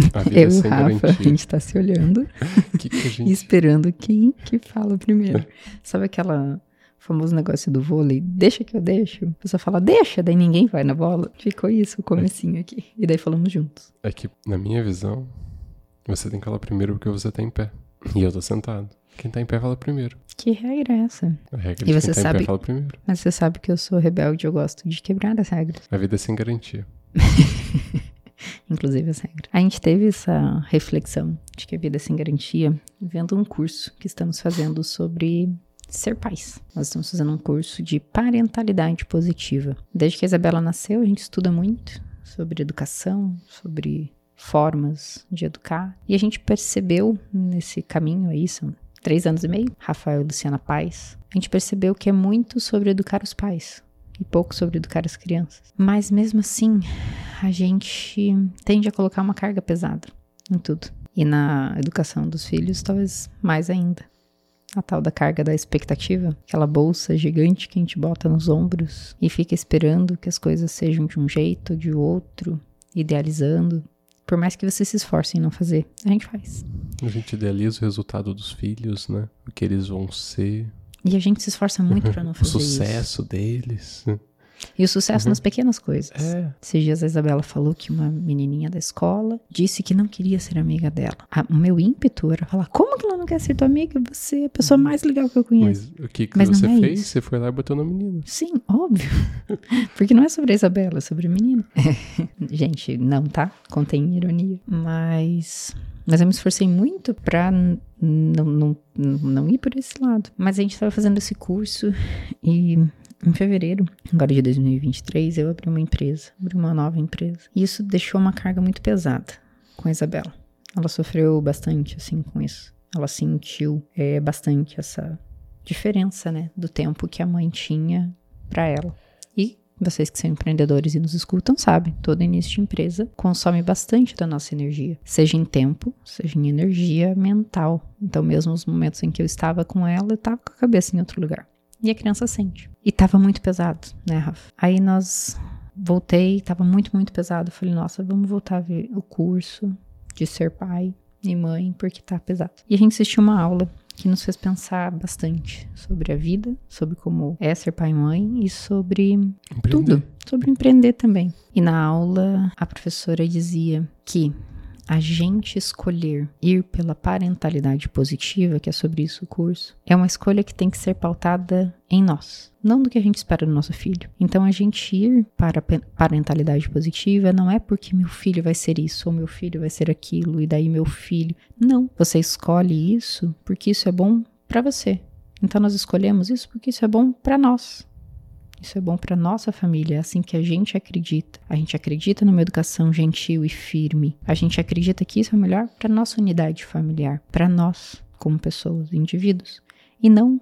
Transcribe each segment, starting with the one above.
A Eu e o Rafa, a garantia. gente tá se olhando Que que a gente... esperando quem que fala primeiro. Sabe aquela famoso negócio do vôlei? Deixa que eu deixo. A pessoa fala, deixa, daí ninguém vai na bola. Ficou isso, o comecinho aqui. E daí falamos juntos. É que, na minha visão, você tem que falar primeiro porque você tá em pé. E eu tô sentado. Quem tá em pé fala primeiro. Que regra é essa? A regra E de você quem tá em sabe- pé fala primeiro. Mas você sabe que eu sou rebelde, eu gosto de quebrar as regras. A vida é sem garantia. Inclusive as regras. A gente teve essa reflexão de que a vida é sem garantia vendo um curso que estamos fazendo sobre ser pais. Nós estamos fazendo um curso de parentalidade positiva. Desde que a Isabela nasceu, a gente estuda muito sobre educação, sobre formas de educar. E a gente percebeu nesse caminho aí, são três anos e meio, Rafael e Luciana Pais, a gente percebeu que é muito sobre educar os pais e pouco sobre educar as crianças. Mas mesmo assim, a gente tende a colocar uma carga pesada em tudo. E na educação dos filhos, talvez mais ainda. A tal da carga da expectativa, aquela bolsa gigante que a gente bota nos ombros e fica esperando que as coisas sejam de um jeito ou de outro, idealizando. Por mais que você se esforce em não fazer, a gente faz. A gente idealiza o resultado dos filhos, né? O que eles vão ser. E a gente se esforça muito para não O fazer isso. sucesso deles. E o sucesso nas pequenas coisas. É. Esses dias a Isabela falou que uma menininha da escola disse que não queria ser amiga dela. A- o meu ímpeto era falar: como que ela não quer ser tua amiga? Você é a pessoa mais legal que eu conheço. Mas o que, que Mas não você é fez? isso. Você foi lá e botou na menina. Sim, óbvio. Porque não é sobre a Isabela, é sobre a menina. Gente, não, tá? Contém ironia. Mas. Mas eu me esforcei muito pra não, não, não ir por esse lado. Mas a gente tava fazendo esse curso e em fevereiro, agora de 2023, eu abri uma empresa, abri uma nova empresa. E isso deixou uma carga muito pesada com a Isabela. Ela sofreu bastante, assim, com isso. Ela sentiu é, bastante essa diferença, né, do tempo que a mãe tinha para ela. E vocês que são empreendedores e nos escutam sabem, todo início de empresa consome bastante da nossa energia, seja em tempo, seja em energia mental. Então, mesmo os momentos em que eu estava com ela, eu estava com a cabeça em outro lugar. E a criança sente. E tava muito pesado, né, Rafa? Aí nós voltei, tava muito, muito pesado. Falei, nossa, vamos voltar a ver o curso de ser pai e mãe, porque tá pesado. E a gente assistiu uma aula que nos fez pensar bastante sobre a vida, sobre como é ser pai e mãe e sobre Empreender. tudo, sobre empreender também. E na aula a professora dizia que a gente escolher ir pela parentalidade positiva, que é sobre isso o curso, é uma escolha que tem que ser pautada em nós, não do que a gente espera do nosso filho. Então a gente ir para a parentalidade positiva não é porque meu filho vai ser isso ou meu filho vai ser aquilo e daí meu filho. Não, você escolhe isso porque isso é bom para você. Então nós escolhemos isso porque isso é bom para nós. Isso é bom para nossa família, é assim que a gente acredita. A gente acredita numa educação gentil e firme. A gente acredita que isso é melhor para nossa unidade familiar, para nós como pessoas, indivíduos, e não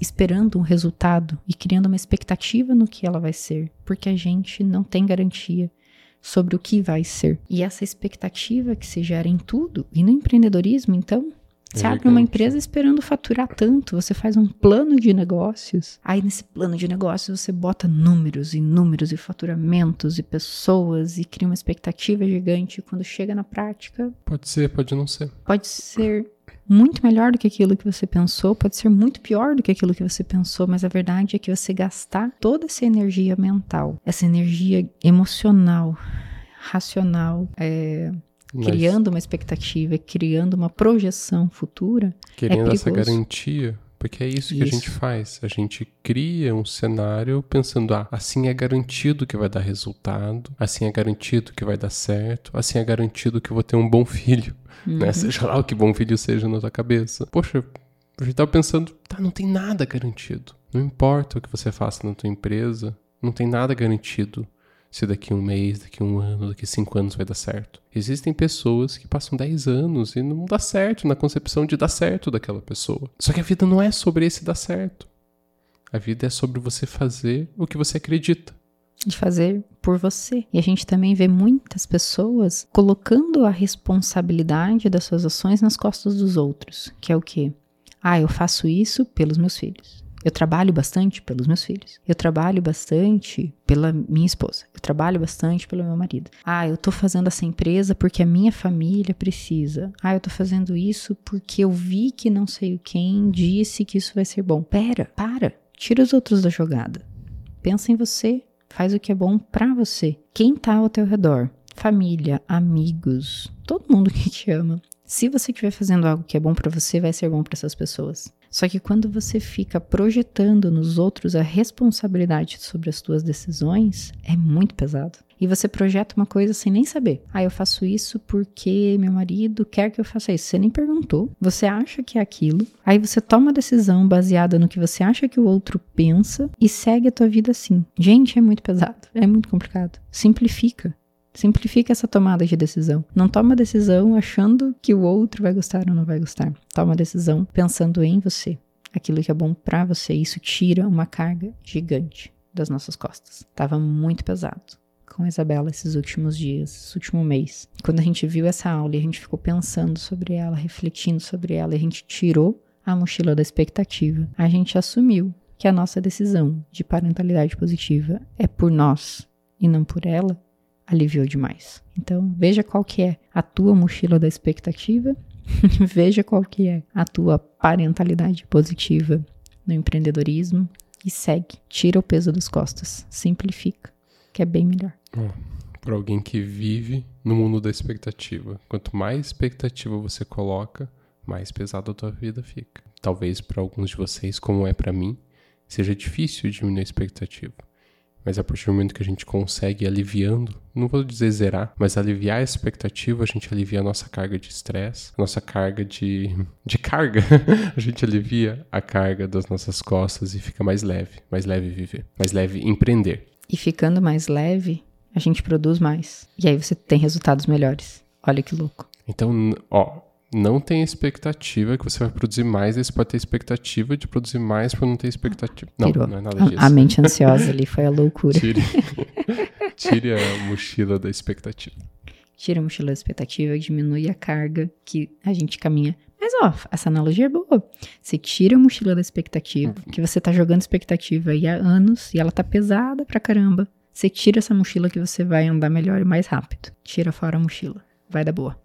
esperando um resultado e criando uma expectativa no que ela vai ser, porque a gente não tem garantia sobre o que vai ser. E essa expectativa que se gera em tudo, e no empreendedorismo, então, você É abre uma empresa esperando faturar tanto, você faz um plano de negócios. Aí nesse plano de negócios você bota números e números e faturamentos e pessoas e cria uma expectativa gigante. Quando chega na prática, Pode ser, pode não ser. pode ser muito melhor do que aquilo que você pensou, pode ser muito pior do que aquilo que você pensou, mas a verdade é que você gastar toda essa energia mental, essa energia emocional, racional, é, Mas criando uma expectativa, criando uma projeção futura, querendo essa perigoso. garantia, porque é isso que a gente faz. A gente cria um cenário pensando, ah, assim é garantido que vai dar resultado, assim é garantido que vai dar certo, assim é garantido que eu vou ter um bom filho, Uhum. né? Seja lá o que bom filho seja na tua cabeça. Poxa, a gente tava pensando, tá, não tem nada garantido. Não importa o que você faça na tua empresa, não tem nada garantido se daqui um mês, daqui um ano, daqui cinco anos vai dar certo. Existem pessoas que passam 10 anos e não dá certo na concepção de dar certo daquela pessoa. Só que a vida não é sobre esse dar certo. A vida é sobre você fazer o que você acredita. de fazer por você. E a gente também vê muitas pessoas colocando a responsabilidade das suas ações nas costas dos outros, que é o quê? Ah, eu faço isso pelos meus filhos. Eu trabalho bastante pelos meus filhos. Eu trabalho bastante pela minha esposa. Eu trabalho bastante pelo meu marido. Ah, eu tô fazendo essa empresa porque a minha família precisa. Ah, eu tô fazendo isso porque eu vi que não sei quem disse que isso vai ser bom. Pera, para. Tira os outros da jogada. Pensa em você. Faz o que é bom para você. Quem tá ao teu redor? Família, amigos, todo mundo que te ama. Se você estiver fazendo algo que é bom para você, vai ser bom para essas pessoas. Só que quando você fica projetando nos outros a responsabilidade sobre as suas decisões, é muito pesado. E você projeta uma coisa sem nem saber. Ah, eu faço isso porque meu marido quer que eu faça isso. Você nem perguntou. Você acha que é aquilo. Aí você toma a decisão baseada no que você acha que o outro pensa e segue a tua vida assim. Gente, é muito pesado. É muito complicado. Simplifica. Simplifica essa tomada de decisão. Não toma decisão achando que o outro vai gostar ou não vai gostar. Toma decisão pensando em você, aquilo que é bom para você. Isso tira uma carga gigante das nossas costas. Tava muito pesado com a Isabela esses últimos dias, esse último mês. Quando a gente viu essa aula e a gente ficou pensando sobre ela, refletindo sobre ela, e a gente tirou a mochila da expectativa, a gente assumiu que a nossa decisão de parentalidade positiva é por nós e não por ela, aliviou demais. Então, veja qual que é a tua mochila da expectativa, veja qual que é a tua parentalidade positiva no empreendedorismo e segue. Tira o peso das costas, simplifica, que é bem melhor. Para alguém que vive no mundo da expectativa, quanto mais expectativa você coloca, mais pesada a tua vida fica. Talvez para alguns de vocês, como é para mim, seja difícil diminuir a expectativa. Mas a partir do momento que a gente consegue ir aliviando, não vou dizer zerar, mas aliviar a expectativa, a gente alivia a nossa carga de estresse, a nossa carga de, de carga. a gente alivia a carga das nossas costas e fica mais leve, mais leve viver, mais leve empreender. E ficando mais leve, a gente produz mais. E aí você tem resultados melhores. Olha que louco. Então, ó, não tem expectativa que você vai produzir mais, aí você pode ter expectativa de produzir mais para não ter expectativa. Não, Pirou. não é nada disso. A mente ansiosa ali foi a loucura. Tire, tire a mochila da expectativa. Tira a mochila da expectativa, diminui a carga que a gente caminha. Mas, ó, essa analogia é boa. Você tira a mochila da expectativa, que você tá jogando expectativa aí há anos e ela tá pesada pra caramba. Você tira essa mochila que você vai andar melhor e mais rápido. Tira fora a mochila. Vai dar boa.